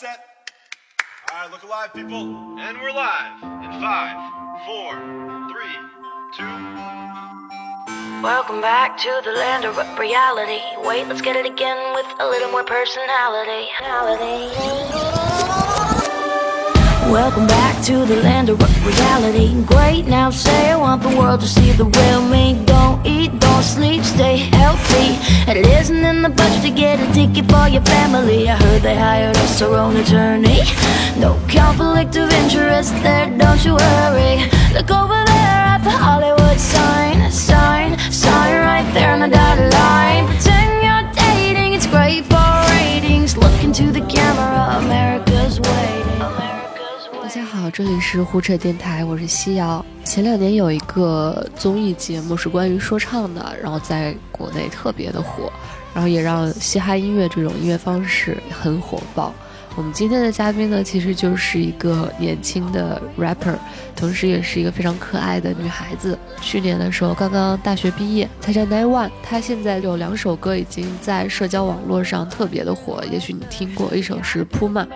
set. All right, look alive, people. And we're live in five, four, three, two. Welcome back to the land of reality. Wait, let's get it again with a little more personality. Welcome back to the land of reality. Great, now say I want the world to see the real me. Don't eat, sleep, stay healthy. It isn't in the budget to get a ticket for your family. I heard they hired us our own attorney. No conflict of interest there, don't you worry. Look over there at the Hollywood sign, sign, sign right there on the dotted line. Pretend you're dating, it's great for ratings. Look into the camera, America's 这里是胡扯电台，我是西瑶。前两年有一个综艺节目是关于说唱的，然后在国内特别的火，然后也让嘻哈音乐这种音乐方式很火爆。我们今天的嘉宾呢，其实就是一个年轻的 rapper，同时也是一个非常可爱的女孩子。去年的时候刚刚大学毕业，她叫 Nine One，她现在有两首歌已经在社交网络上特别的火，也许你听过，一首是 Puma。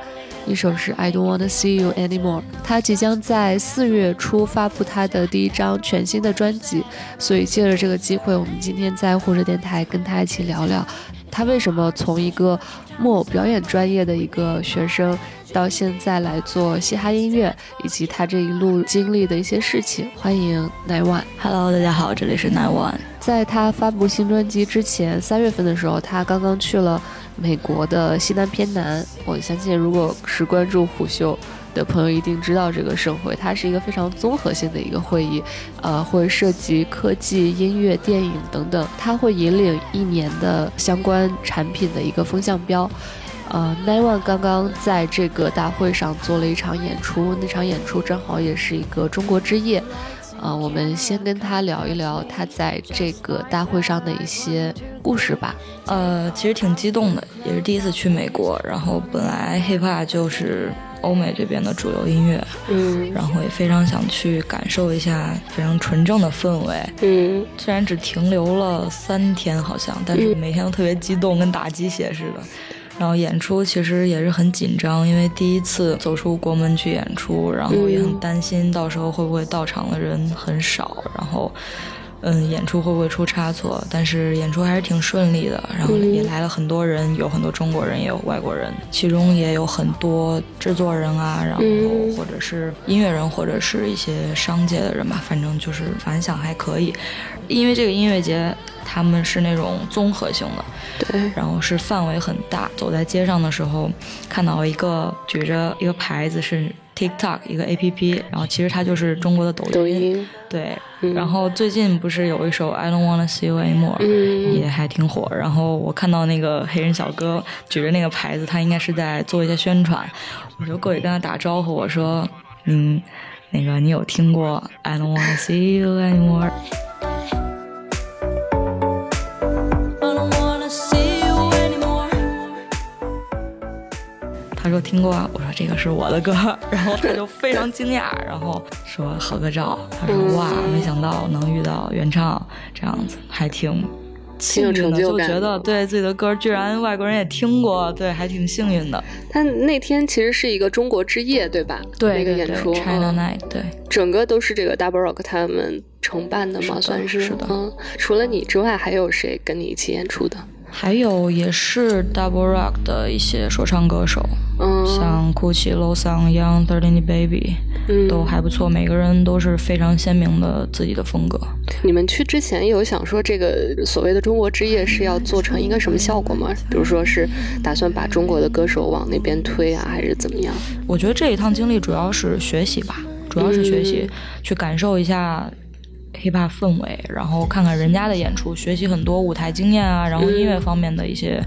一首是 I Don't Wanna See You Anymore。他即将在四月初发布他的第一张全新的专辑，所以借着这个机会，我们今天在护士电台跟他一起聊聊，他为什么从一个木偶表演专业的一个学生，到现在来做嘻哈音乐，以及他这一路经历的一些事情。欢迎 Nine One。Hello，大家好，这里是 Nine One。在他发布新专辑之前，三月份的时候，他刚刚去了美国的西南偏南。我相信，如果是关注虎嗅的朋友，一定知道这个盛会，它是一个非常综合性的一个会议，呃，会涉及科技、音乐、电影等等。它会引领一年的相关产品的一个风向标。呃，Nine One 刚刚在这个大会上做了一场演出，那场演出正好也是一个中国之夜。呃，我们先跟他聊一聊他在这个大会上的一些故事吧。呃，其实挺激动的，也是第一次去美国。然后本来 hiphop 就是欧美这边的主流音乐，嗯然后也非常想去感受一下非常纯正的氛围。嗯虽然只停留了三天，好像，但是每天都特别激动，跟打鸡血似的。然后演出其实也是很紧张，因为第一次走出国门去演出，然后也很担心到时候会不会到场的人很少，然后，嗯，演出会不会出差错？但是演出还是挺顺利的，然后也来了很多人，有很多中国人，也有外国人，其中也有很多制作人啊，然后或者是音乐人，或者是一些商界的人吧，反正就是反响还可以。因为这个音乐节他们是那种综合性的，对，然后是范围很大。走在街上的时候，看到一个举着一个牌子是 TikTok 一个 APP，然后其实它就是中国的抖音。抖音，对，嗯然后最近不是有一首 I Don't Wanna See You Anymore，、嗯也还挺火。然后我看到那个黑人小哥举着那个牌子，他应该是在做一些宣传，我就过去跟他打招呼，我说：“嗯，那个你有听过 I Don't Wanna See You Anymore？” 他说听过啊，我说这个是我的歌，然后他就非常惊讶，然后说合个照。他说哇，没想到能遇到原唱这样子，还挺幸运的，就感觉得对自己的歌居然外国人也听过，对，还挺幸运的。他那天其实是一个中国之夜，对吧？对那个演出对，China 嗯 Night，对。整个都是这个 Double Rock 他们承办的嘛，算是的嗯，除了你之外，还有谁跟你一起演出的？还有也是 Double Rock 的一些说唱歌手，嗯，像 Gucci、Low Song、Young、Thirteen Baby，嗯都还不错，每个人都是非常鲜明的自己的风格。你们去之前有想说这个所谓的中国之夜是要做成一个什么效果吗？比如说是打算把中国的歌手往那边推啊，还是怎么样？我觉得这一趟经历主要是学习吧，主要是学习，去感受一下 hiphop 氛围，然后看看人家的演出，学习很多舞台经验啊，然后音乐方面的一些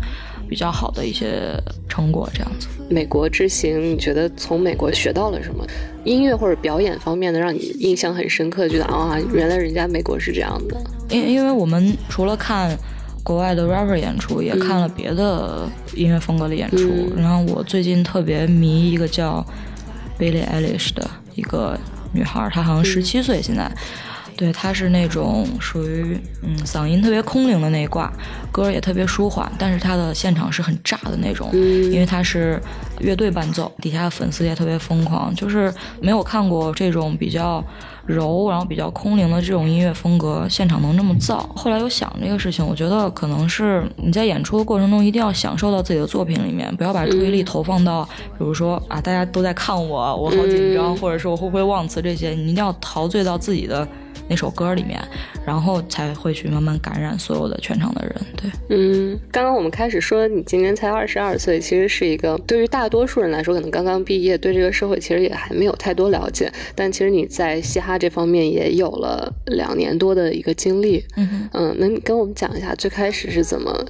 比较好的一些成果，这样子。美国之行，你觉得从美国学到了什么？音乐或者表演方面的，让你印象很深刻，觉得啊，原来人家美国是这样的。因因为我们除了看国外的 rapper 演出，也看了别的音乐风格的演出。嗯然后我最近特别迷一个叫 Billie Eilish 的一个女孩，她好像十七岁现在。对，他是那种属于嗯嗓音特别空灵的那一挂，歌也特别舒缓，但是他的现场是很炸的那种，嗯因为他是乐队伴奏，底下的粉丝也特别疯狂，就是没有看过这种比较柔，然后比较空灵的这种音乐风格，现场能那么燥。后来有想这个事情，我觉得可能是你在演出的过程中一定要享受到自己的作品里面，不要把注意力投放到，比如说啊大家都在看我，我好紧张，或者说我会不会忘词这些，你一定要陶醉到自己的。那首歌里面，然后才会去慢慢感染所有的全场的人。对，嗯，刚刚我们开始说你今年才二十二岁，其实是一个对于大多数人来说，可能刚刚毕业，对这个社会其实也还没有太多了解。但其实你在嘻哈这方面也有了两年多的一个经历。嗯嗯，能跟我们讲一下最开始是怎么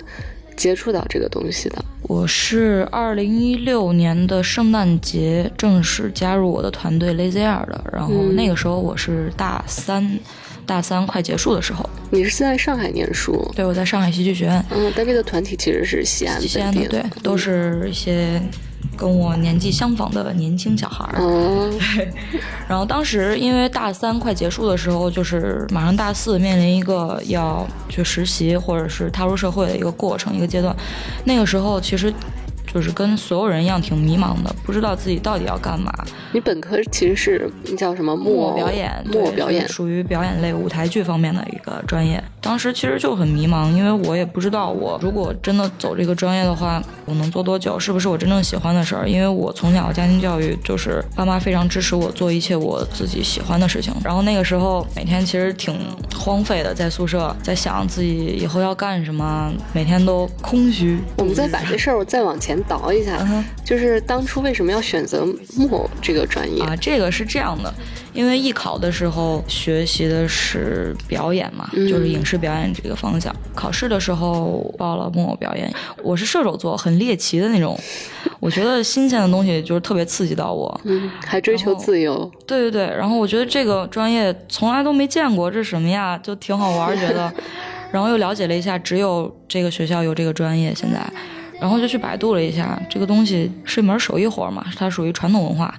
接触到这个东西的？我是二零一六年的圣诞节正式加入我的团队 Lazy Air 的，然后嗯那个时候我是大三，大三快结束的时候，你是在上海念书？对我在上海戏剧学院，嗯，单位的团体其实是西安西安的，对，都是一些跟我年纪相仿的年轻小孩儿。哦，然后当时因为大三快结束的时候，就是马上大四面临一个要去实习或者是踏入社会的一个过程一个阶段，那个时候其实就是跟所有人一样挺迷茫的，不知道自己到底要干嘛。你本科其实是叫什么木偶表演，对木偶表演。属于表演类舞台剧方面的一个专业。当时其实就很迷茫，因为我也不知道我如果真的走这个专业的话，我能做多久，是不是我真正喜欢的事儿？因为我从小家庭教育就是爸妈非常支持我做一切我自己喜欢的事情。然后那个时候每天其实挺荒废的，在宿舍在想自己以后要干什么，每天都空虚。我们再把这事儿再往前倒一下，嗯就是当初为什么要选择木偶这个专业？啊，这个是这样的，因为艺考的时候学习的是表演嘛，嗯就是影视表演这个方向。考试的时候报了木偶表演，我是射手座，很猎奇的那种，我觉得新鲜的东西就是特别刺激到我。嗯，还追求自由。对对对，然后我觉得这个专业从来都没见过，这是什么呀？就挺好玩儿，觉得。然后又了解了一下，只有这个学校有这个专业现在，然后就去百度了一下，这个东西是一门手艺活嘛，它属于传统文化，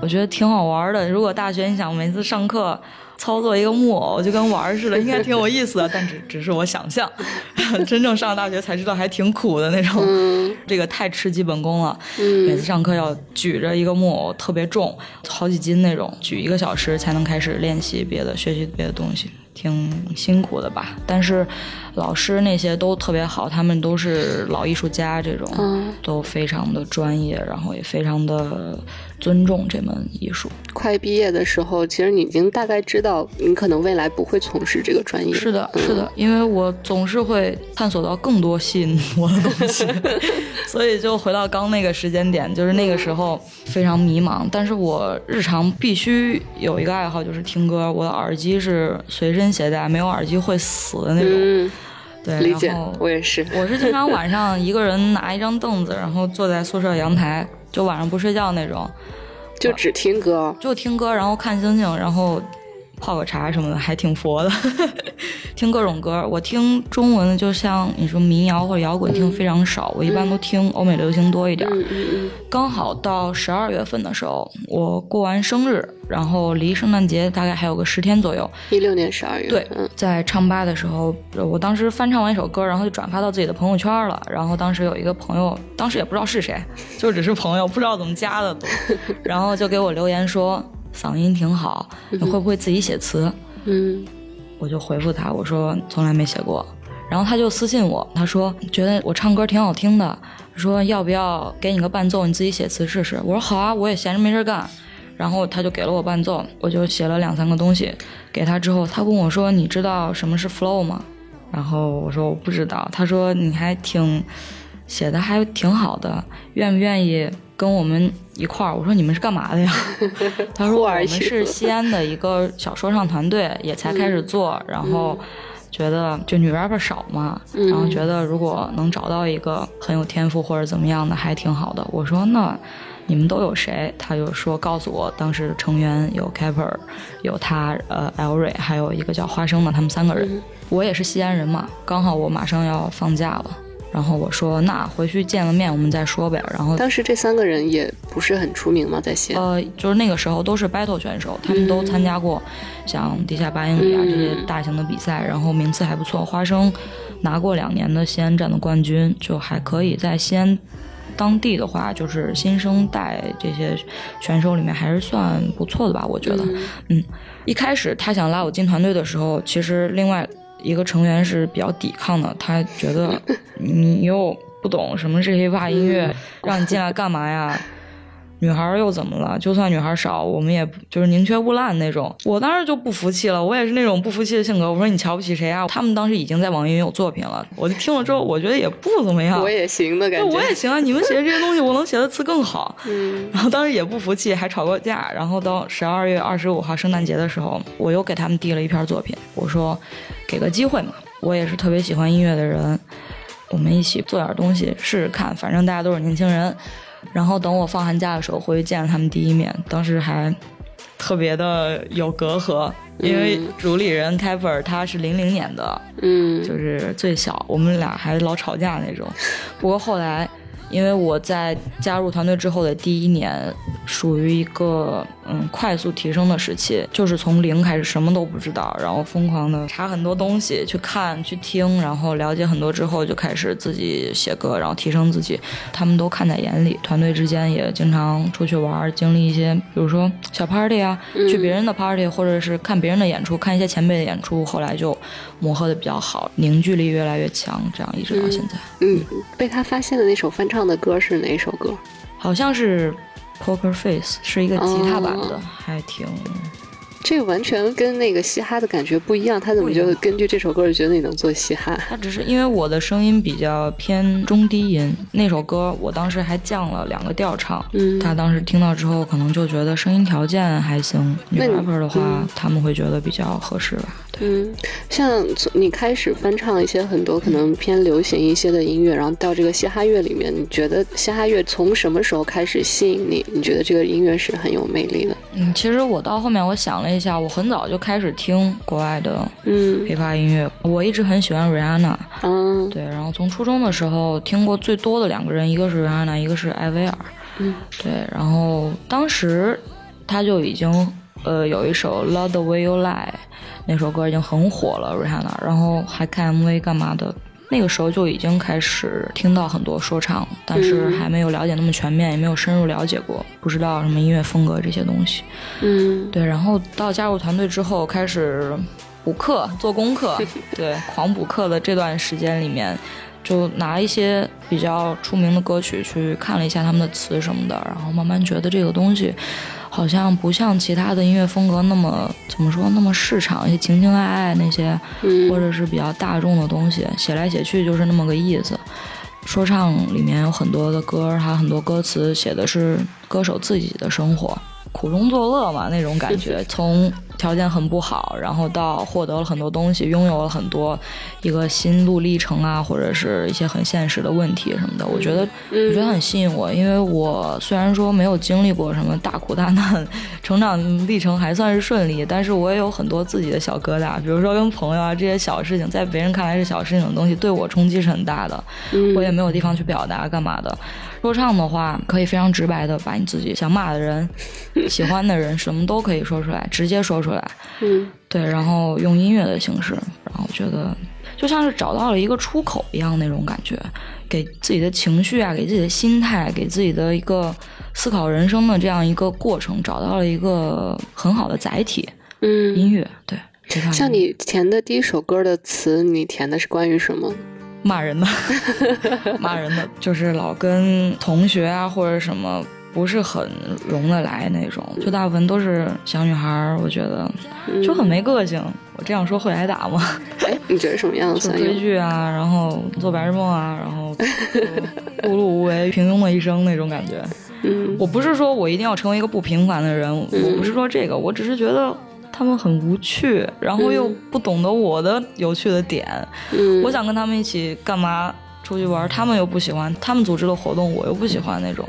我觉得挺好玩的。如果大学你想每次上课操作一个木偶，就跟玩儿似的，应该挺有意思的，但只只是我想象，真正上了大学才知道还挺苦的那种，嗯。这个太吃基本功了。嗯。每次上课要举着一个木偶，特别重，好几斤那种，举一个小时才能开始练习别的、学习别的东西，挺辛苦的吧？但是老师那些都特别好，他们都是老艺术家，这种、嗯。都非常的专业，然后也非常的尊重这门艺术。快毕业的时候，其实你已经大概知道你可能未来不会从事这个专业。是的，嗯是的，因为我总是会探索到更多吸引我的东西，所以就回到刚那个时间点，就是那个时候非常迷茫。但是我日常必须有一个爱好，就是听歌。我的耳机是随身携带，没有耳机会死的那种。嗯，对，理解我也是。我是经常晚上一个人拿一张凳子，然后坐在宿舍阳台，就晚上不睡觉那种，就只听歌。就听歌，然后看星星，然后泡个茶什么的，还挺佛的。听各种歌，我听中文的，就像你说民谣或者摇滚，听非常少。我一般都听欧美流行多一点。刚好到十二月份的时候，我过完生日，然后离圣诞节大概还有个十天左右。一六年十二月。对嗯，在唱吧的时候，我当时翻唱完一首歌，然后就转发到自己的朋友圈了。然后当时有一个朋友，当时也不知道是谁，就只是朋友，不知道怎么加的都，然后就给我留言说嗓音挺好，你会不会自己写词？嗯我就回复他，我说从来没写过。然后他就私信我，他说觉得我唱歌挺好听的，说要不要给你个伴奏，你自己写词试试。我说好啊，我也闲着没事干。然后他就给了我伴奏，我就写了两三个东西给他之后，他问我说你知道什么是 flow 吗？然后我说我不知道。他说你还挺写的还挺好的，愿不愿意跟我们一块儿？我说你们是干嘛的呀？他说我们是西安的一个小说唱团队，也才开始做，然后觉得就女 rapper 少嘛，嗯然后觉得如果能找到一个很有天赋或者怎么样的，还挺好的。我说那。你们都有谁？他就说告诉我，当时成员有 Kaper，有他，呃，L 瑞，还有一个叫花生的，他们三个人。我也是西安人嘛，刚好我马上要放假了，然后我说那回去见了面我们再说呗。然后当时这三个人也不是很出名嘛，在西安。呃，就是那个时候都是 battle 选手，他们都参加过像地下八英里啊嗯这些大型的比赛，然后名次还不错。花生拿过两年的西安站的冠军，就还可以在西安。当地的话，就是新生代这些选手里面还是算不错的吧，我觉得。嗯，一开始他想拉我进团队的时候，其实另外一个成员是比较抵抗的，他觉得你又不懂什么是 hiphop 音乐，让你进来干嘛呀？女孩儿又怎么了？就算女孩儿少，我们也就是宁缺毋滥那种。我当时就不服气了，我也是那种不服气的性格。我说你瞧不起谁啊？他们当时已经在网易云有作品了，我就听了之后，我觉得也不怎么样。我也行的感，觉，我也行啊！你们写的这些东西，我能写的词更好。嗯然后当时也不服气，还吵过架。然后到十二月二十五号圣诞节的时候，我又给他们递了一篇作品，我说给个机会嘛，我也是特别喜欢音乐的人，我们一起做点东西试试看，反正大家都是年轻人。然后等我放寒假的时候回去见了他们第一面，当时还特别的有隔阂，因为主理人开本他是零零年的，嗯就是最小，我们俩还老吵架那种。不过后来，因为我在加入团队之后的第一年，属于一个嗯快速提升的时期，就是从零开始什么都不知道，然后疯狂的查很多东西，去看、去听，然后了解很多之后，就开始自己写歌，然后提升自己。他们都看在眼里，团队之间也经常出去玩，经历一些，比如说小 party 啊，去别人的 party，或者是看别人的演出，看一些前辈的演出，后来就磨合的比较好，凝聚力越来越强，这样一直到现在。嗯，被他发现的那首翻唱的歌是哪首歌？好像是 Poker Face，是一个吉他版的，哦。还挺这个完全跟那个嘻哈的感觉不一样，他怎么就根据这首歌就觉得你能做嘻哈？他只是因为我的声音比较偏中低音，那首歌我当时还降了两个调唱。嗯他当时听到之后，可能就觉得声音条件还行。女 rapper 的话，嗯他们会觉得比较合适吧。嗯，像从你开始翻唱一些很多可能偏流行一些的音乐，然后到这个嘻哈乐里面，你觉得嘻哈乐从什么时候开始吸引你？你觉得这个音乐是很有魅力的？嗯，其实我到后面我想了一下，我很早就开始听国外的嗯 hiphop 音乐，我一直很喜欢 Rihanna。嗯对，然后从初中的时候听过最多的两个人，一个是 Rihanna，一个是艾薇儿。嗯，对，然后当时他就已经呃有一首《Love the Way You Lie》，那首歌已经很火了，Rihanna，然后还看 MV 干嘛的。那个时候就已经开始听到很多说唱，但是还没有了解那么全面，也没有深入了解过，不知道什么音乐风格这些东西。嗯对，然后到加入团队之后，开始补课、做功课，对，狂补课的这段时间里面，就拿一些比较出名的歌曲去看了一下他们的词什么的，然后慢慢觉得这个东西好像不像其他的音乐风格那么怎么说那么市场，一些情情爱爱那些，嗯或者是比较大众的东西，写来写去就是那么个意思。说唱里面有很多的歌，还有很多歌词写的是歌手自己的生活，苦中作乐嘛那种感觉。从条件很不好，然后到获得了很多东西，拥有了很多一个心路历程啊，或者是一些很现实的问题什么的，我觉得我觉得很吸引我，因为我虽然说没有经历过什么大苦大难，成长历程还算是顺利，但是我也有很多自己的小疙瘩，比如说跟朋友啊这些小事情，在别人看来是小事情的东西，对我冲击是很大的，我也没有地方去表达干嘛的。说唱的话，可以非常直白的把你自己想骂的人、喜欢的人，什么都可以说出来，直接说出来。嗯对，然后用音乐的形式，然后我觉得就像是找到了一个出口一样那种感觉，给自己的情绪啊，给自己的心态，给自己的一个思考人生的这样一个过程，找到了一个很好的载体。嗯，音乐，对，像你填的第一首歌的词，你填的是关于什么？骂人的，骂人的，就是老跟同学啊或者什么不是很融得来那种，就大部分都是小女孩儿，我觉得就很没个性。我这样说会挨打吗？哎，你觉得什么样子就？追剧啊，然后做白日梦啊，然后就碌碌无为、平庸的一生那种感觉。嗯我不是说我一定要成为一个不平凡的人，我不是说这个，我只是觉得他们很无趣，然后又不懂得我的有趣的点。嗯，我想跟他们一起干嘛出去玩，他们又不喜欢，他们组织的活动我又不喜欢那种，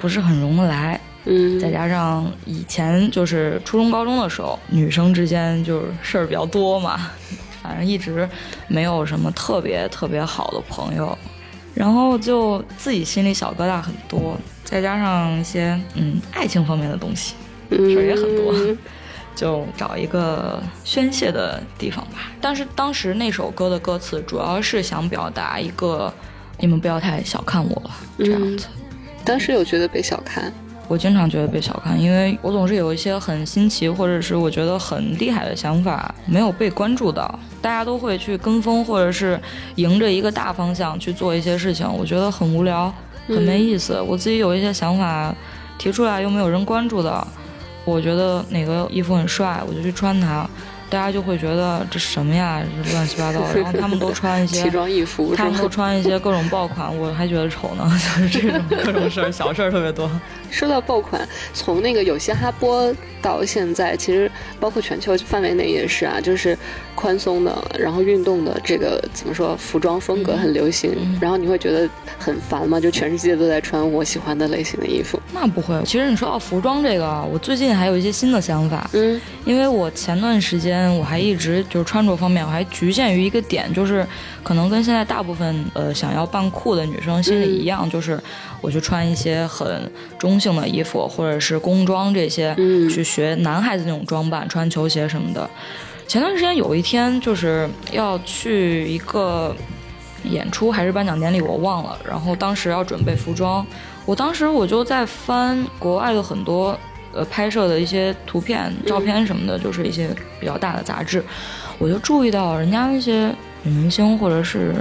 不是很融得来。嗯再加上以前就是初中、高中的时候，女生之间就是事儿比较多嘛，反正一直没有什么特别特别好的朋友，然后就自己心里小疙瘩很多，再加上一些嗯爱情方面的东西，事儿也很多，就找一个宣泄的地方吧。但是当时那首歌的歌词主要是想表达一个，你们不要太小看我这样子。当时有觉得被小看，我经常觉得被小看，因为我总是有一些很新奇或者是我觉得很厉害的想法没有被关注到，大家都会去跟风或者是迎着一个大方向去做一些事情，我觉得很无聊，很没意思。我自己有一些想法提出来又没有人关注的，我觉得哪个衣服很帅，我就去穿它。大家就会觉得这什么呀，这乱七八糟。然后他们都穿一些奇装异服，他们都穿一些各种爆款，我还觉得丑呢。就是这种各种事儿，小事儿特别多。说到爆款，从那个有嘻哈播到现在，其实包括全球范围内也是啊，就是宽松的，然后运动的这个怎么说，服装风格很流行。然后你会觉得很烦吗？就全世界都在穿我喜欢的类型的衣服？那不会。其实你说到服装这个，我最近还有一些新的想法。嗯，因为我前段时间。我还一直就是穿着方面，我还局限于一个点，就是可能跟现在大部分呃想要扮酷的女生心里一样，就是我去穿一些很中性的衣服，或者是工装这些，去学男孩子那种装扮，穿球鞋什么的。前段时间有一天就是要去一个演出还是颁奖典礼，我忘了。然后当时要准备服装，我当时我就在翻国外的很多。呃，拍摄的一些图片、照片什么的，就是一些比较大的杂志，我就注意到人家那些女明星，或者是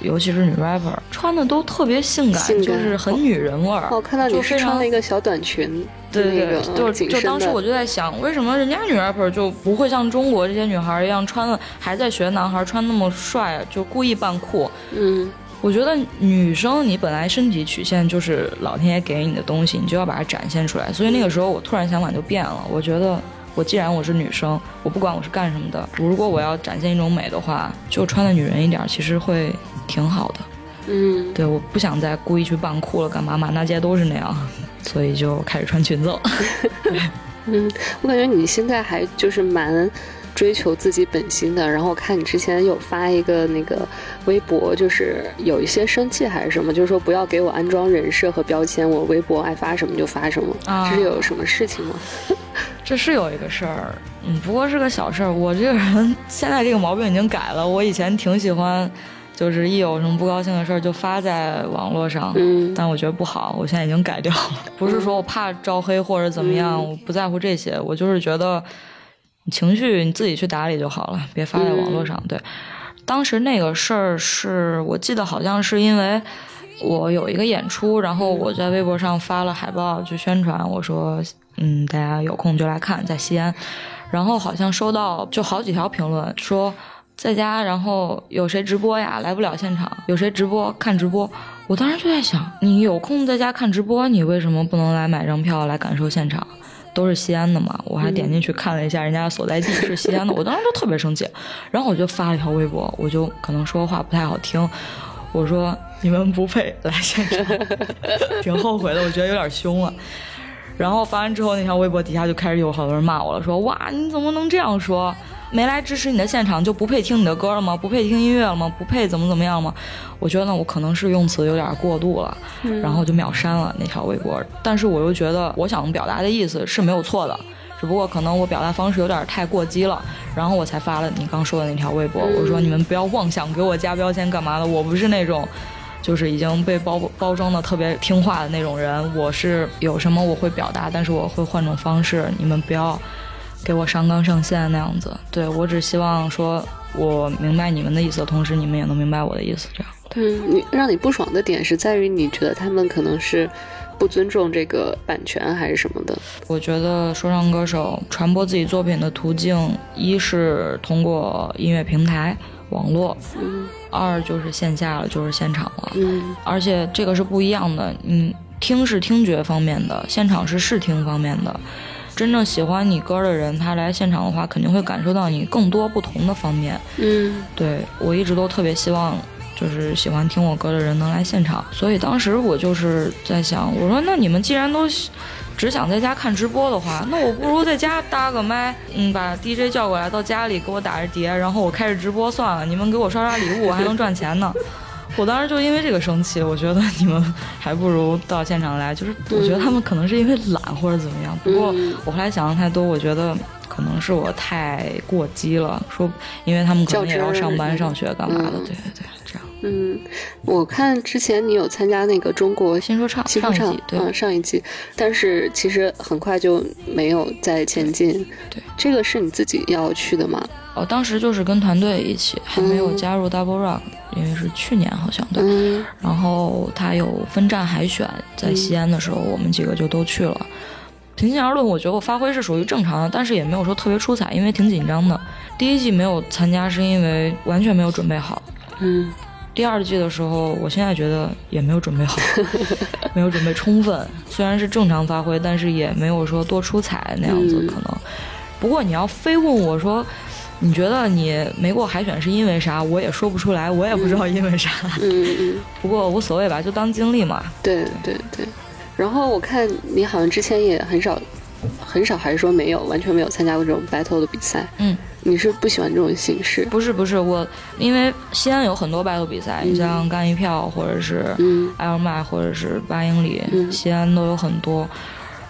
尤其是女 rapper，穿的都特别性感，就是很女人味儿。我看到你是穿了一个小短裙，对对对，就就当时我就在想，为什么人家女 rapper 就不会像中国这些女孩一样穿的，还在学男孩穿那么帅，就故意扮酷？嗯。我觉得女生你本来身体曲线就是老天爷给你的东西，你就要把它展现出来。所以那个时候我突然想法就变了。我觉得我既然我是女生，我不管我是干什么的，如果我要展现一种美的话，就穿的女人一点，其实会挺好的。嗯，对，我不想再故意去扮酷了，干嘛？满大街都是那样，所以就开始穿裙子了。嗯，我感觉你现在还就是蛮。追求自己本心的，然后我看你之前有发一个那个微博，就是有一些生气还是什么，就是说不要给我安装人设和标签，我微博爱发什么就发什么，啊这是有什么事情吗？这是有一个事儿，嗯，不过是个小事儿。我这个人 现在这个毛病已经改了，我以前挺喜欢，就是一有什么不高兴的事儿就发在网络上，嗯，但我觉得不好，我现在已经改掉了。不是说我怕招黑或者怎么样，我不在乎这些，我就是觉得。情绪你自己去打理就好了，别发在网络上。对，当时那个事儿是我记得好像是因为我有一个演出，然后我在微博上发了海报去宣传，我说嗯，大家有空就来看，在西安。然后好像收到就好几条评论说在家，然后有谁直播呀？来不了现场，有谁直播看直播？我当时就在想，你有空在家看直播，你为什么不能来买张票来感受现场？都是西安的嘛，我还点进去看了一下人家所在地是西安的，我当时就特别生气，然后我就发了一条微博，我就可能说话不太好听，我说你们不配来现场，挺后悔的，我觉得有点凶了。然后发完之后，那条微博底下就开始有好多人骂我了，说哇你怎么能这样说？没来支持你的现场就不配听你的歌了吗？不配听音乐了吗？不配怎么怎么样吗？我觉得我可能是用词有点过度了，然后就秒删了那条微博。但是我又觉得我想表达的意思是没有错的，只不过可能我表达方式有点太过激了，然后我才发了你刚说的那条微博。我说你们不要妄想给我加标签干嘛的，我不是那种就是已经被包包装的特别听话的那种人，我是有什么我会表达，但是我会换种方式，你们不要。给我上纲上线那样子，对我只希望说，我明白你们的意思的同时，你们也能明白我的意思，这样。对你让你不爽的点是在于你觉得他们可能是不尊重这个版权还是什么的？我觉得说唱歌手传播自己作品的途径，一是通过音乐平台、网络，嗯，二就是线下了，就是现场了，嗯，而且这个是不一样的，嗯，听是听觉方面的，现场是视听方面的。真正喜欢你歌的人，他来现场的话，肯定会感受到你更多不同的方面。嗯，对我一直都特别希望，就是喜欢听我歌的人能来现场。所以当时我就是在想，我说那你们既然都只想在家看直播的话，那我不如在家搭个麦，嗯，把 DJ 叫过来到家里给我打着碟，然后我开着直播算了。你们给我刷刷礼物，我还能赚钱呢。我当时就因为这个生气，我觉得你们还不如到现场来。就是我觉得他们可能是因为懒或者怎么样，不过我后来想的太多，我觉得可能是我太过激了。说因为他们可能也要上班上学干嘛的，对对对。嗯，我看之前你有参加那个中国新说唱新说唱上一季，对嗯，上一季，但是其实很快就没有再前进。对，这个是你自己要去的吗？哦，当时就是跟团队一起，还没有嗯加入 Double Rock，、因为是去年好像对。嗯然后他有分站海选，在西安的时候，我们几个就都去了。平心而论，我觉得我发挥是属于正常的，但是也没有说特别出彩，因为挺紧张的。第一季没有参加，是因为完全没有准备好。嗯第二季的时候，我现在觉得也没有准备好，没有准备充分。虽然是正常发挥，但是也没有说多出彩那样子嗯可能。不过你要非问我说，你觉得你没过海选是因为啥？我也说不出来，我也不知道因为啥。嗯嗯，不过无所谓吧，就当经历嘛。对对对。然后我看你好像之前也很少，很少还是说没有，完全没有参加过这种 battle 的比赛。嗯，你是不喜欢这种形式？不是不是，我因为西安有很多 battle 比赛，你像干一票或者是嗯艾尔麦或者是八英里，嗯西安都有很多。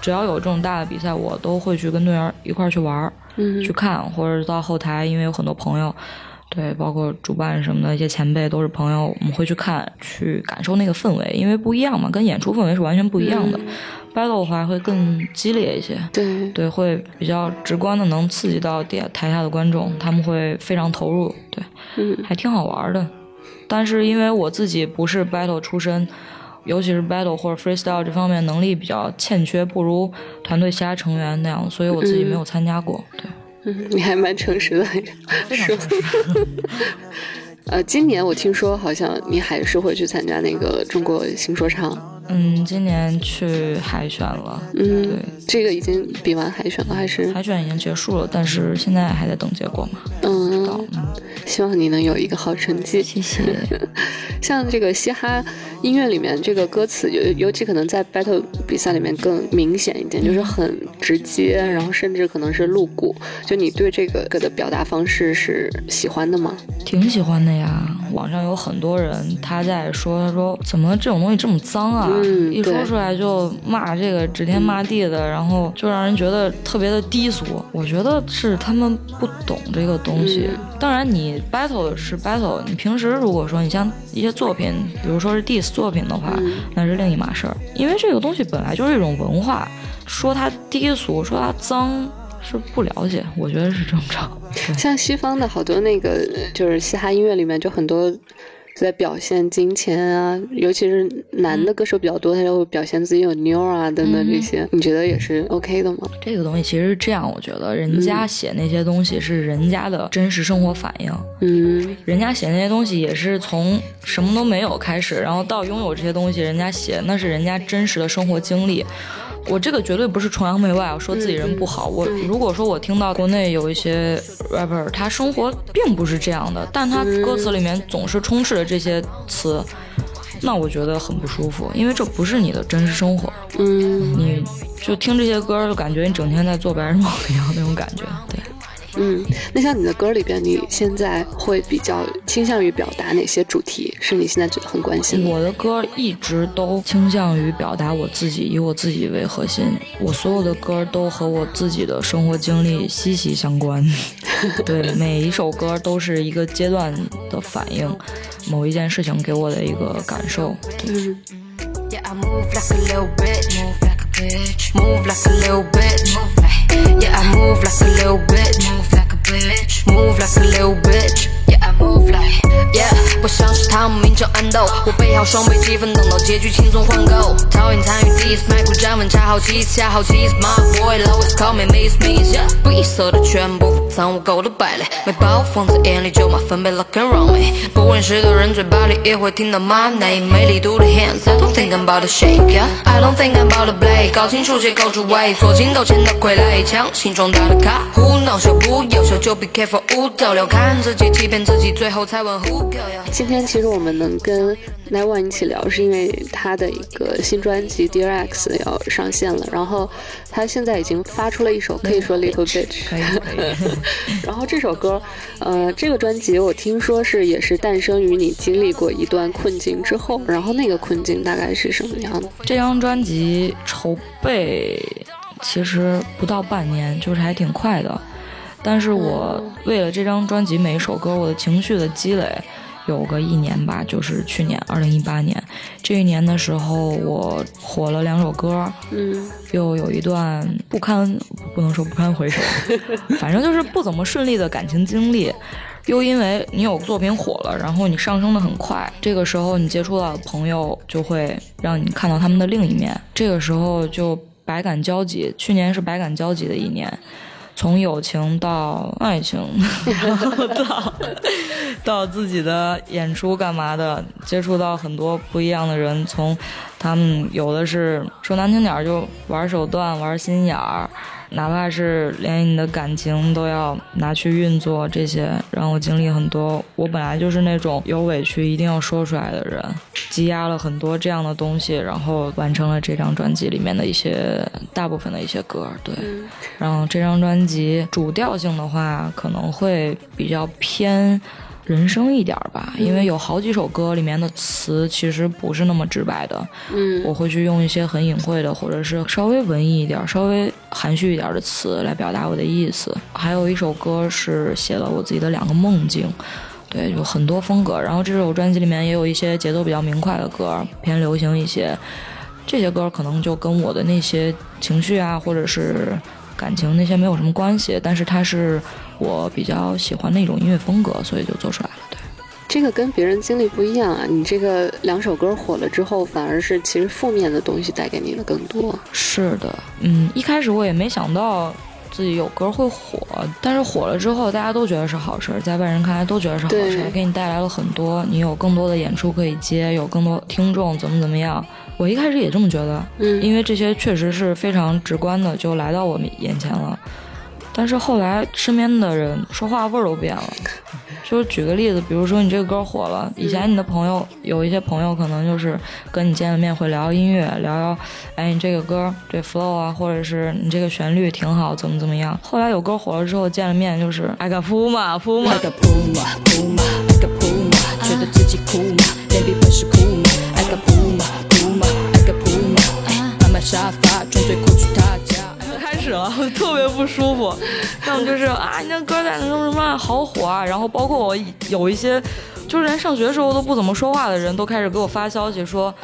只要有这种大的比赛，我都会去跟队员一块儿去玩儿。嗯去看，或者到后台，因为有很多朋友，对，包括主办什么的一些前辈都是朋友，我们会去看，去感受那个氛围，因为不一样嘛，跟演出氛围是完全不一样的。Battle 的话会更激烈一些，对对，会比较直观的能刺激到底台下的观众，他们会非常投入，对，嗯还挺好玩的。但是因为我自己不是 battle 出身，尤其是 battle 或者 freestyle 这方面能力比较欠缺，不如团队其他成员那样，所以我自己没有参加过。对，嗯，你还蛮诚实的，非常诚实。呃，今年我听说好像你还是会去参加那个中国新说唱，嗯，今年去海选了，嗯对，这个已经比完海选了，还是海选已经结束了，但是现在还在等结果嘛。嗯，嗯，希望你能有一个好成绩。谢谢。像这个嘻哈音乐里面，这个歌词尤尤其可能在 battle 比赛里面更明显一点，就是很直接，然后甚至可能是露骨。就你对这个歌的表达方式是喜欢的吗？挺喜欢的呀，网上有很多人他在说，他说怎么这种东西这么脏啊？嗯一说出来就骂这个指天骂地的，然后就让人觉得特别的低俗。我觉得是他们不懂这个东西。嗯当然，你 battle 是 battle，你平时如果说你像一些作品，比如说是 diss 作品的话，嗯那是另一码事儿。因为这个东西本来就是一种文化，说它低俗，说它脏。是不了解，我觉得是正常。对像西方的好多那个就是嘻哈音乐里面，就很多在表现金钱啊，尤其是男的歌手比较多，他就会表现自己有妞啊等等这些。你觉得也是 OK 的吗？这个东西其实是这样，我觉得人家写那些东西是人家的真实生活反应，嗯人家写那些东西也是从什么都没有开始，然后到拥有这些东西，人家写那是人家真实的生活经历。我这个绝对不是崇洋媚外，啊说自己人不好。我如果说我听到国内有一些 rapper，他生活并不是这样的，但他歌词里面总是充斥着这些词，那我觉得很不舒服，因为这不是你的真实生活。嗯你就听这些歌，就感觉你整天在做白日梦一样那种感觉。对，嗯。那像你的歌里边，你现在会比较倾向于表达哪些主题？是你现在觉得很关心的？我的歌一直都倾向于表达我自己，以我自己为核心。我所有的歌都和我自己的生活经历息息相关。对，每一首歌都是一个阶段的反应，某一件事情给我的一个感受。嗯 Yeah, I move like a little bitch. Move like a bitch. Move like a little bitch. Move like. Yeah, I move like a little bitch. Move like a bitch. Move like a little bitch. Yeah, I move like. Yeah，不像是他们明争暗斗，我备好双倍积分，等到结局轻松换购。讨厌参与 diss，麦克站稳，恰好其次，恰好其次。My boy always call me Miss Miss。Yeah，闭塞的全部覆 藏我够的败类，没包放在眼里就麻烦被 lock and run me。不认识的人嘴巴里也会听到 my name，没力度的 hands，I don't think about to shake。Yeah，I don't think about to play，搞清楚结构主位，做进斗前的傀儡，强行壮大的卡。胡闹小不优秀就 be careful，无逗留，看自己欺骗自己，最后才问 who kill you。今天其实我们能跟 Night One 一起聊，是因为他的一个新专辑《Dear X》要上线了，然后他现在已经发出了一首可以说 Little Bitch，可以可以。然后这首歌，呃，这个专辑我听说是也是诞生于你经历过一段困境之后，然后那个困境大概是什么样的？这张专辑筹备其实不到半年，就是还挺快的。但是我为了这张专辑每一首歌，我的情绪的积累有个一年吧，就是去年二零一八年这一年的时候，我火了两首歌，嗯又有一段不堪不能说不堪回首，反正就是不怎么顺利的感情经历。又因为你有作品火了，然后你上升的很快，这个时候你接触到的朋友就会让你看到他们的另一面，这个时候就百感交集。去年是百感交集的一年，从友情到爱情，然 后到 到自己的演出干嘛的，接触到很多不一样的人，从他们有的是说难听点儿就玩手段、玩心眼儿，哪怕是连你的感情都要拿去运作，这些让我经历很多。我本来就是那种有委屈一定要说出来的人，积压了很多这样的东西，然后完成了这张专辑里面的一些大部分的一些歌。对，然后这张专辑主调性的话，可能会比较偏。人生一点儿吧，因为有好几首歌里面的词其实不是那么直白的，嗯我会去用一些很隐晦的，或者是稍微文艺一点儿、稍微含蓄一点儿的词来表达我的意思。还有一首歌是写了我自己的两个梦境，对，有很多风格。然后这首专辑里面也有一些节奏比较明快的歌，偏流行一些。这些歌可能就跟我的那些情绪啊，或者是感情那些没有什么关系，但是它是我比较喜欢的一种音乐风格，所以就做出来了。对。这个跟别人经历不一样啊！你这个两首歌火了之后，反而是其实负面的东西带给你的更多。是的，嗯，一开始我也没想到自己有歌会火，但是火了之后，大家都觉得是好事儿，在外人看来都觉得是好事儿，给你带来了很多，你有更多的演出可以接，有更多听众，怎么怎么样。我一开始也这么觉得，嗯因为这些确实是非常直观的就来到我们眼前了。但是后来身边的人说话味儿都变了，就是举个例子，比如说你这个歌火了，以前你的朋友有一些朋友可能就是跟你见了面会聊音乐，聊聊，哎，你这个歌这 flow 啊，或者是你这个旋律挺好，怎么怎么样。后来有歌火了之后见了面就是哎个扑嘛扑嘛，个扑嘛扑嘛，爱个扑嘛，觉得自己酷嘛，baby 本是酷嘛，爱个扑嘛扑嘛，爱个扑嘛，慢慢沙发，装最酷去他了，特别不舒服。要么就是啊，你那歌在那什么什么好火啊，然后包括我有一些，就是连上学的时候都不怎么说话的人都开始给我发消息说，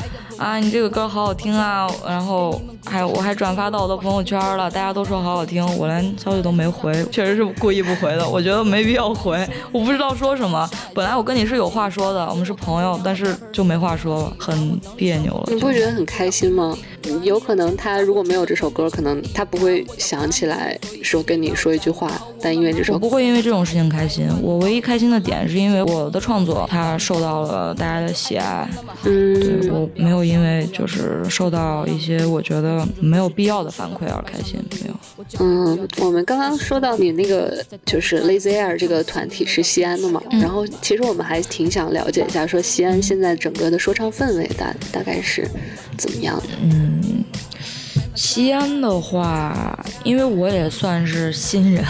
啊，你这个歌好好听啊，然后还我还转发到我的朋友圈了，大家都说好好听，我连消息都没回，确实是故意不回的，我觉得没必要回，我不知道说什么。本来我跟你是有话说的，我们是朋友，但是就没话说了，很别扭了。你不会觉得很开心吗？有可能他如果没有这首歌，可能他不会想起来说跟你说一句话，但因为这首歌我不会因为这种事情开心，我唯一开心的点是因为我的创作它受到了大家的喜爱，对嗯，我没有因为就是受到一些我觉得没有必要的反馈而开心，没有。嗯，我们刚刚说到你那个就是 Lazy Air 这个团体是西安的嘛，然后其实我们还挺想了解一下，说西安现在整个的说唱氛围大大概是怎么样的？嗯，西安的话，因为我也算是新人，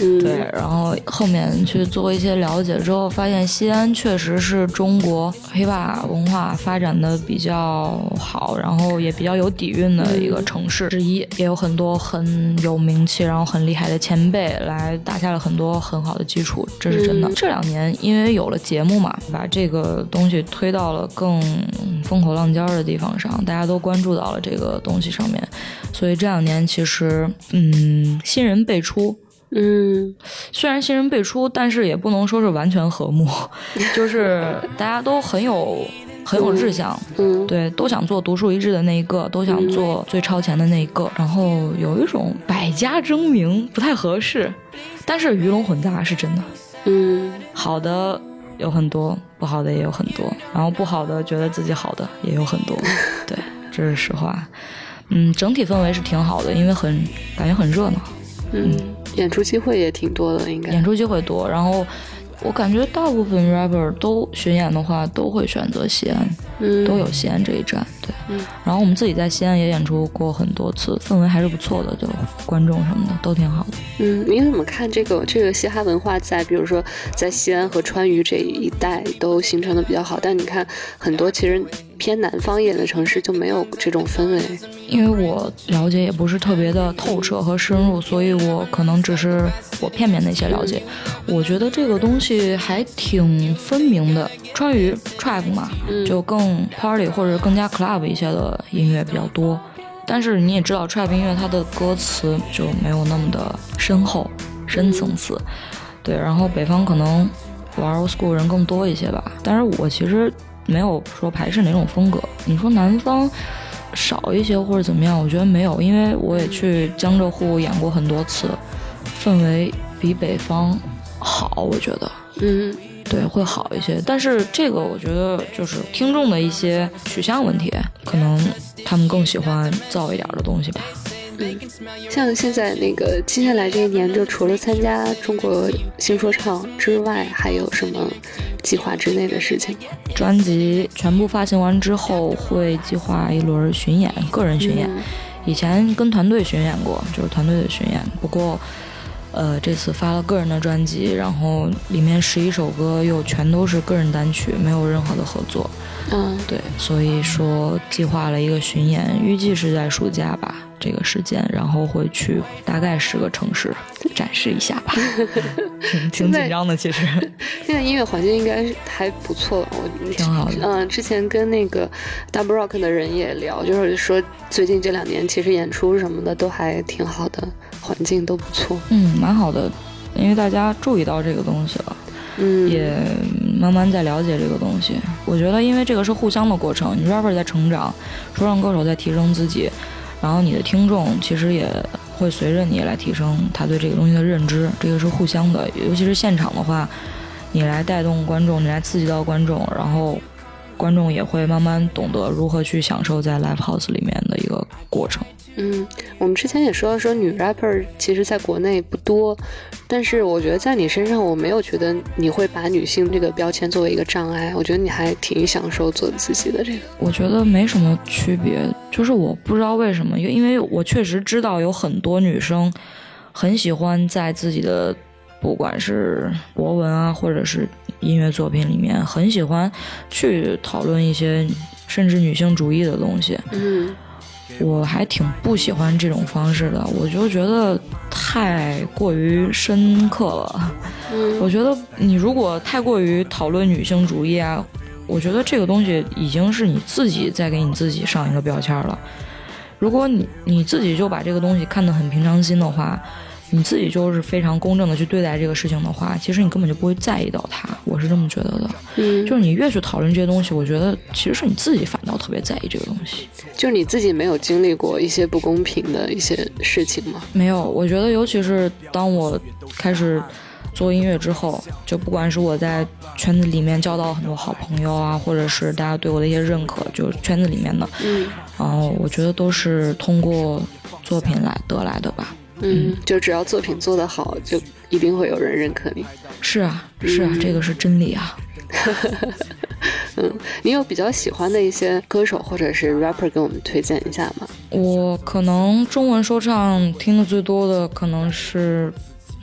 嗯，对，然后后面去做一些了解之后，发现西安确实是中国 hiphop 文化发展的比较好，然后也比较有底蕴的一个城市之一，也有很多很有名气，然后很厉害的前辈来打下了很多很好的基础，这是真的。嗯。这两年因为有了节目嘛，把这个东西推到了更风口浪尖儿的地方上，大家都关注到了这个东西上面，所以这两年其实嗯新人辈出。嗯虽然新人辈出，但是也不能说是完全和睦，就是大家都很有很有志向，嗯，对，都想做独树一帜的那一个，都想做最超前的那一个，然后有一种百家争鸣不太合适，但是鱼龙混杂是真的，嗯好的有很多，不好的也有很多，然后不好的觉得自己好的也有很多，对，这是实话。嗯，整体氛围是挺好的，因为很感觉很热闹。嗯，演出机会也挺多的，应该。演出机会多，然后我感觉大部分 rapper 都巡演的话，都会选择西安，嗯，都有西安这一站。对，嗯然后我们自己在西安也演出过很多次，氛围还是不错的，就观众什么的都挺好的。嗯，你怎么看这个这个嘻哈文化在比如说在西安和川渝这一带都形成的比较好，但你看很多其实偏南方一点的城市就没有这种氛围。因为我了解也不是特别的透彻和深入，所以我可能只是我片面的一些了解。我觉得这个东西还挺分明的，川渝 trap 嘛，嗯就更 party 或者更加 club 一些的音乐比较多。但是你也知道，trap 音乐它的歌词就没有那么的深厚、深层次。对，然后北方可能玩 old school 人更多一些吧。但是我其实没有说排斥哪种风格。你说南方少一些或者怎么样，我觉得没有，因为我也去江浙沪演过很多次，氛围比北方好，我觉得。嗯对，会好一些。但是这个我觉得就是听众的一些取向问题，可能他们更喜欢燥一点的东西吧。嗯，像现在那个接下来这一年，就除了参加中国新说唱之外，还有什么计划之内的事情？专辑全部发行完之后，会计划一轮巡演，个人巡演。嗯以前跟团队巡演过，就是团队的巡演。不过，呃，这次发了个人的专辑，然后里面十一首歌又全都是个人单曲，没有任何的合作。嗯对，所以说计划了一个巡演，预计是在暑假吧这个时间，然后会去大概十个城市展示一下吧。挺挺紧张的，其实。现在音乐环境应该还不错，我挺好的嗯、之前跟那个 Double Rock 的人也聊，就是说最近这两年其实演出什么的都还挺好的，环境都不错。嗯，蛮好的，因为大家注意到这个东西了。嗯，也慢慢在了解这个东西。我觉得，因为这个是互相的过程，你 rapper 在成长，说唱歌手在提升自己，然后你的听众其实也会随着你来提升他对这个东西的认知，这个是互相的。尤其是现场的话，你来带动观众，你来刺激到观众，然后观众也会慢慢懂得如何去享受在 live house 里面的一个过程。嗯，我们之前也说了说女 rapper 其实在国内不多，但是我觉得在你身上，我没有觉得你会把女性这个标签作为一个障碍，我觉得你还挺享受做自己的这个。我觉得没什么区别，就是我不知道为什么，因为因为我确实知道有很多女生很喜欢在自己的不管是博文啊，或者是音乐作品里面，很喜欢去讨论一些甚至女性主义的东西。嗯我还挺不喜欢这种方式的，我就觉得太过于深刻了。嗯我觉得你如果太过于讨论女性主义啊，我觉得这个东西已经是你自己在给你自己上一个标签了。如果你你自己就把这个东西看得很平常心的话，你自己就是非常公正的去对待这个事情的话，其实你根本就不会在意到它。我是这么觉得的。嗯，就是你越去讨论这些东西，我觉得其实是你自己反倒特别在意这个东西。就是你自己没有经历过一些不公平的一些事情吗？没有，我觉得尤其是当我开始做音乐之后，就不管是我在圈子里面交到很多好朋友啊，或者是大家对我的一些认可，就是圈子里面的，嗯然后我觉得都是通过作品来得来的吧。嗯，就只要作品做得好，就一定会有人认可你。是啊，是啊，嗯这个是真理啊。嗯，你有比较喜欢的一些歌手或者是 rapper 给我们推荐一下吗？我可能中文说唱听的最多的可能是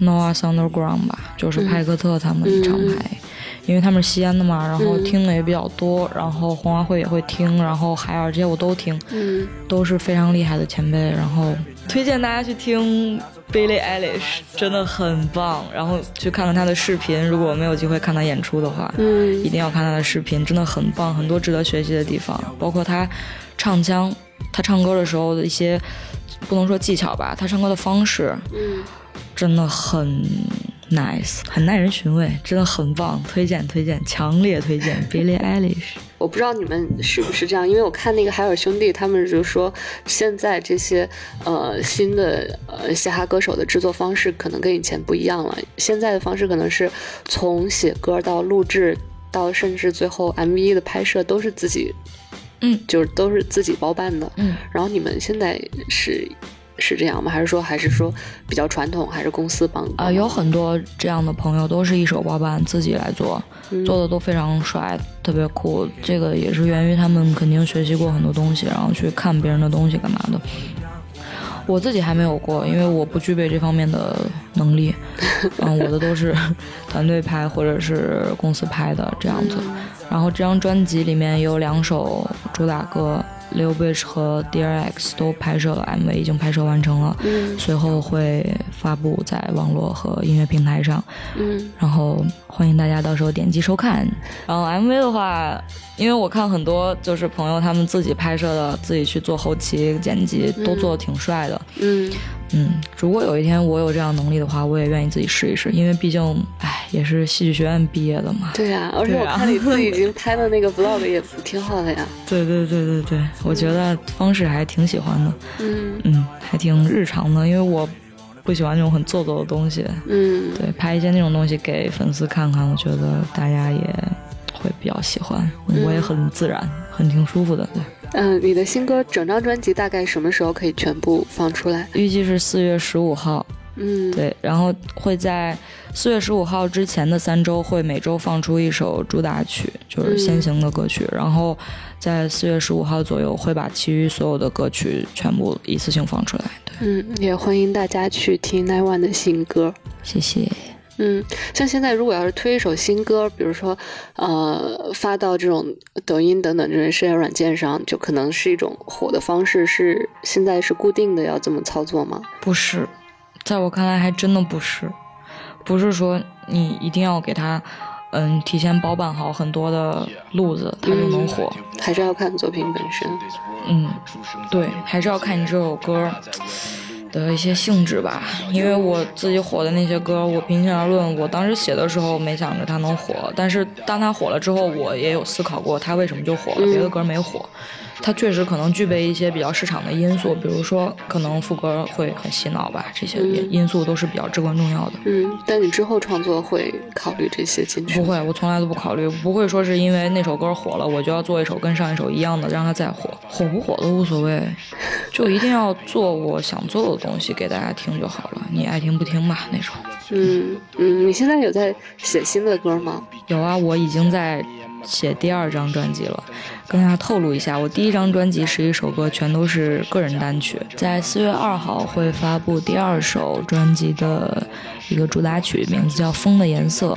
Noah Underground 吧，就是嗯派克特他们的厂牌，因为他们是西安的嘛，然后嗯听的也比较多，然后红花会也会听，然后海尔这些我都听，嗯都是非常厉害的前辈，然后推荐大家去听 Billie Eilish，真的很棒，然后去看看她的视频，如果没有机会看她演出的话，嗯。一定要看她的视频，真的很棒，很多值得学习的地方，包括她唱腔，她唱歌的时候的一些不能说技巧吧，她唱歌的方式嗯。真的很 nice，很耐人寻味，真的很棒，推荐推荐，强烈推荐 Billie Eilish。我不知道你们是不是这样，因为我看那个海尔兄弟，他们就说现在这些呃新的呃嘻哈歌手的制作方式可能跟以前不一样了。现在的方式可能是从写歌到录制，到甚至最后 MV 的拍摄都是自己，嗯，就是都是自己包办的。嗯，然后你们现在是是这样吗？还是说还是说比较传统？还是公司帮啊、有很多这样的朋友都是一手包办自己来做，嗯做的都非常帅，特别酷。这个也是源于他们肯定学习过很多东西，然后去看别人的东西干嘛的。我自己还没有过，因为我不具备这方面的能力。嗯，我的都是 团队拍或者是公司拍的这样子。然后这张专辑里面有两首主打歌。Lil Bitch 和 Dear X 都拍摄了 MV，已经拍摄完成了，嗯随后会发布在网络和音乐平台上。嗯然后欢迎大家到时候点击收看。然后 MV 的话，因为我看很多就是朋友他们自己拍摄的，自己去做后期剪辑，都做的挺帅的。嗯嗯，如果有一天我有这样能力的话，我也愿意自己试一试，因为毕竟，哎，也是戏剧学院毕业的嘛。对呀、而且我看你自己已经拍的那个 vlog 也挺好的呀。对对对对对，我觉得方式还挺喜欢的，嗯嗯，还挺日常的，因为我不喜欢那种很做作的东西。嗯对，拍一些那种东西给粉丝看看，我觉得大家也会比较喜欢。我也很自然，很挺舒服的。对，嗯，你的新歌整张专辑大概什么时候可以全部放出来？预计是四月十五号。嗯，对，然后会在四月十五号之前的三周会每周放出一首主打曲，就是先行的歌曲，然后在四月十五号左右会把其余所有的歌曲全部一次性放出来。对，嗯，也欢迎大家去听 Nine One 的新歌。谢谢。嗯，像现在如果要是推一首新歌，比如说，呃，发到这种抖音等等这种社交软件上，就可能是一种火的方式，是现在是固定的要这么操作吗？不是，在我看来还真的不是，不是说你一定要给他，嗯，提前包办好很多的路子，他就能火。还是要看作品本身。嗯，对，还是要看你这首歌的一些性质吧。因为我自己火的那些歌，我平心而论，我当时写的时候没想着它能火，但是当它火了之后，我也有思考过它为什么就火了，别的歌没火。它确实可能具备一些比较市场的因素，比如说可能副歌会很洗脑吧，这些因因素都是比较至关重要的。嗯，但你之后创作会考虑这些进去吗？不会，我从来都不考虑，不会说是因为那首歌火了，我就要做一首跟上一首一样的，让它再火，火不火都无所谓，就一定要做我想做的东西给大家听就好了，你爱听不听吧那种。嗯嗯，你现在有在写新的歌吗？有啊，我已经在写第二张专辑了，跟大家透露一下，我第一张专辑十一首歌全都是个人单曲，在四月二号会发布第二首专辑的一个主打曲，名字叫《风的颜色》。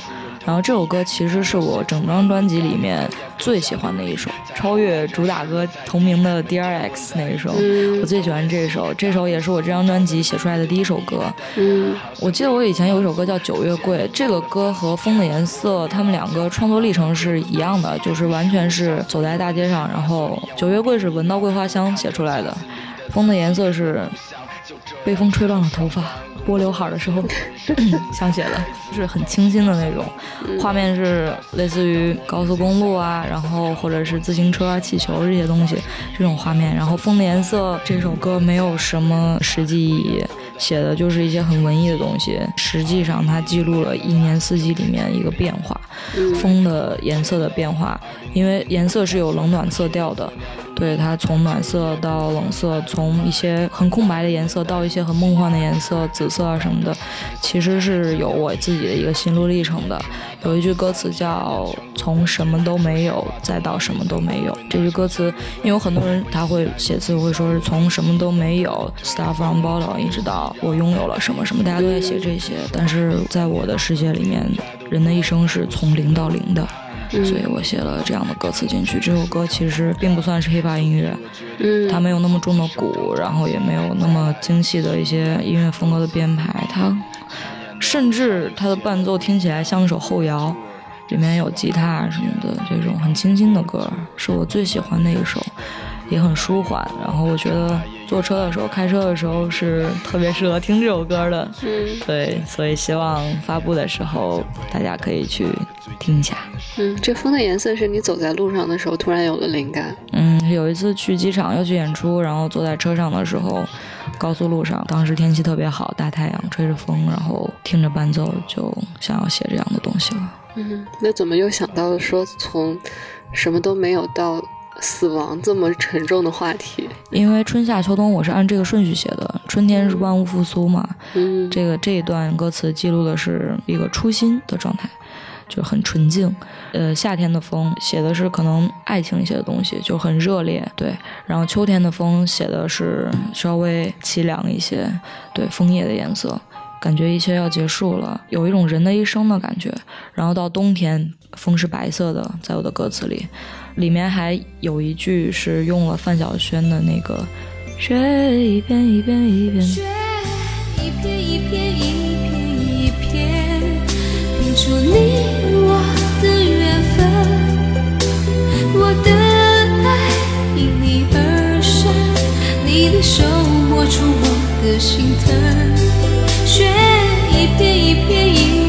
然后这首歌其实是我整张专辑里面最喜欢的一首，超越主打歌同名的 Dear X 那一首，我最喜欢这首。这首也是我这张专辑写出来的第一首歌。嗯我记得我以前有一首歌叫《九月桂》，这个歌和《风的颜色》他们两个创作历程是一样的，就是完全是走在大街上，然后《九月桂》是闻到桂花香写出来的，《风的颜色》是被风吹乱了头发。拨刘海的时候想写的，就是很清新的那种，画面是类似于高速公路啊，然后或者是自行车啊、气球这些东西这种画面。然后《风的颜色》这首歌没有什么实际意义，写的就是一些很文艺的东西。实际上，它记录了一年四季里面一个变化，风的颜色的变化，因为颜色是有冷暖色调的。对它从暖色到冷色，从一些很空白的颜色到一些很梦幻的颜色，紫色啊什么的，其实是有我自己的一个心路历程的。有一句歌词叫“从什么都没有再到什么都没有”，这句歌词，因为有很多人他会写词会说是从什么都没有 start from bottom 一直到我拥有了什么什么，大家都在写这些，但是在我的世界里面，人的一生是从零到零的。所以我写了这样的歌词进去。这首歌其实并不算是 hiphop 音乐，嗯，它没有那么重的鼓，然后也没有那么精细的一些音乐风格的编排，它甚至它的伴奏听起来像一首后摇，里面有吉他什么的这种很清新的歌，是我最喜欢的一首。也很舒缓，然后我觉得坐车的时候、开车的时候是特别适合听这首歌的。嗯对，所以希望发布的时候大家可以去听一下。嗯，这风的颜色是你走在路上的时候突然有了灵感。嗯，有一次去机场要去演出，然后坐在车上的时候，高速路上，当时天气特别好，大太阳吹着风，然后听着伴奏，就想要写这样的东西了。嗯，那怎么又想到说从什么都没有到死亡这么沉重的话题？因为春夏秋冬我是按这个顺序写的，春春天是万物复苏嘛，嗯，这个这一段歌词记录的是一个初心的状态，就很纯净。呃，夏天的风写的是可能爱情一些的东西，就很热烈，对。然后秋天的风写的是稍微凄凉一些，对，枫叶的颜色，感觉一切要结束了，有一种人的一生的感觉。然后到冬天，风是白色的，在我的歌词里，里面还有一句是用了范晓萱的那个“雪一片一片一片”。雪一片一片一片一片，拼出你我的缘分。我的爱因你而生，你的手摸出我的心疼。雪一片一片一片一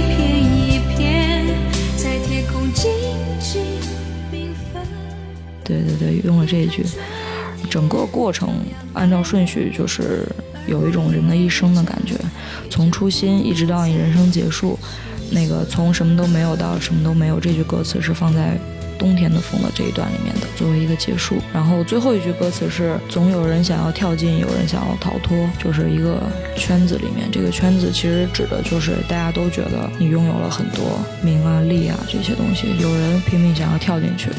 用了这一句，整个过程按照顺序就是有一种人的一生的感觉，从初心一直到你人生结束，那个从什么都没有到什么都没有，这句歌词是放在冬天的风的这一段里面的，作为一个结束。然后最后一句歌词是总有人想要跳进，有人想要逃脱，就是一个圈子里面，这个圈子其实指的就是大家都觉得你拥有了很多名啊利啊这些东西，有人拼命想要跳进去。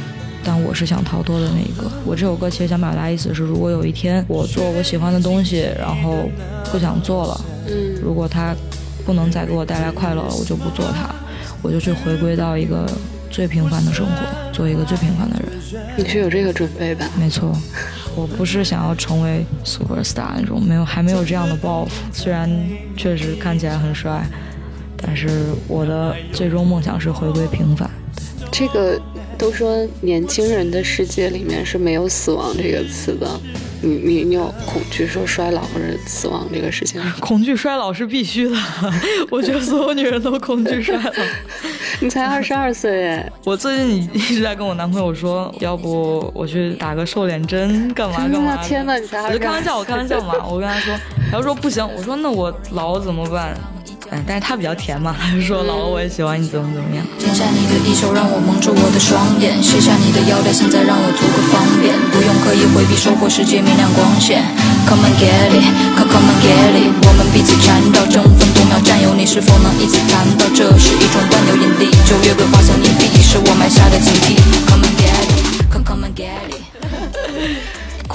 但我是想逃脱的那一个。我这首歌其实想表达意思是，如果有一天我做我喜欢的东西，然后不想做了，嗯如果它不能再给我带来快乐了，我就不做它，我就去回归到一个最平凡的生活，做一个最平凡的人。你是有这个准备吧？没错，我不是想要成为 super star 那种，没有还没有这样的抱负。虽然确实看起来很帅，但是我的最终梦想是回归平凡。这个都说年轻人的世界里面是没有死亡这个词的。你你你有恐惧说衰老或者死亡这个事情吗？恐惧衰老是必须的，我觉得所有女人都恐惧衰老。你才二十二岁哎，我最近一直在跟我男朋友说，要不我去打个瘦脸针，干嘛干嘛。天哪，你才二十我就开玩笑，我开玩笑嘛。我跟他说，他说不行，我说那我老怎么办？嗯，但是他比较甜嘛，他就说老欧我也喜欢你怎么怎么样。剪下你的衣袖，让我蒙住我的双眼；卸下你的腰带，现在让我图个方便，不用刻意回避，收获世界明亮光线。Come and get it, come come and get it，我们彼此缠绕，争分夺秒占有，你是否能一次谈到？这是一种万有引力，九月桂花香是我埋下的警惕。Come and get it, come come and get it。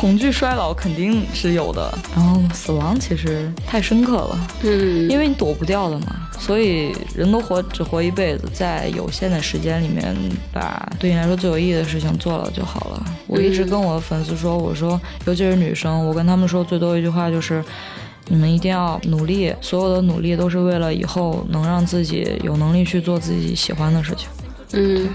恐惧衰老肯定是有的，然后死亡其实太深刻了，嗯，因为你躲不掉的嘛。所以人都活只活一辈子，在有限的时间里面，把对你来说最有意义的事情做了就好了。我一直跟我的粉丝说，我说，尤其是女生，我跟他们说最多一句话就是。你们一定要努力，所有的努力都是为了以后能让自己有能力去做自己喜欢的事情。嗯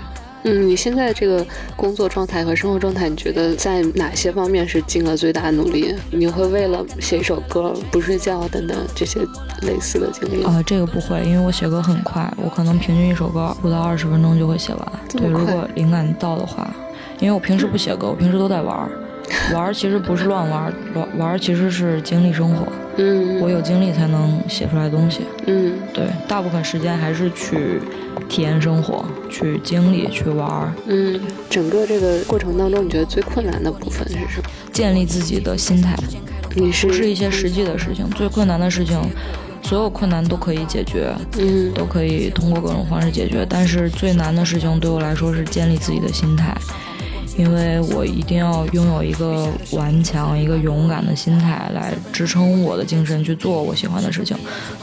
嗯，你现在这个工作状态和生活状态，你觉得在哪些方面是尽了最大努力？你会为了写一首歌不睡觉等等这些类似的经历吗？啊、这个不会，因为我写歌很快，我可能平均一首歌不到二十分钟就会写完。对，如果灵感到的话，因为我平时不写歌，我平时都在玩儿。玩其实不是乱玩儿，玩玩其实是经历生活。嗯，我有经历才能写出来东西。嗯对，大部分时间还是去体验生活，去经历，去玩，嗯，整个这个过程当中，你觉得最困难的部分是什么？建立自己的心态。你是不是一些实际的事情，最困难的事情，所有困难都可以解决，嗯都可以通过各种方式解决。但是最难的事情对我来说是建立自己的心态，因为我一定要拥有一个顽强、一个勇敢的心态来支撑我的精神去做我喜欢的事情，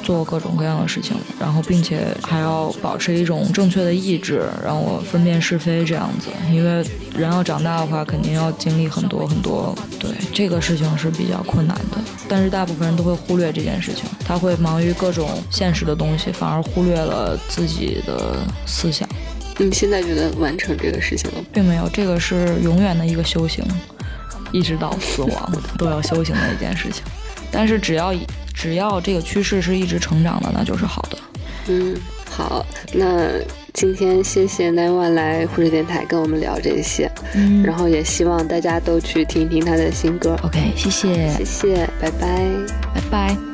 做各种各样的事情，然后并且还要保持一种正确的意志，让我分辨是非这样子。因为人要长大的话，肯定要经历很多很多，对这个事情是比较困难的。但是大部分人都会忽略这件事情，他会忙于各种现实的东西，反而忽略了自己的思想。你现在觉得完成这个事情了吗？并没有，这个是永远的一个修行，一直到死亡 都要修行的一件事情。但是只要只要这个趋势是一直成长的，那就是好的。嗯，好，那今天谢谢 Nine One 来护士电台跟我们聊这些，嗯然后也希望大家都去听一听他的新歌。OK，谢谢，谢谢，拜拜。拜拜。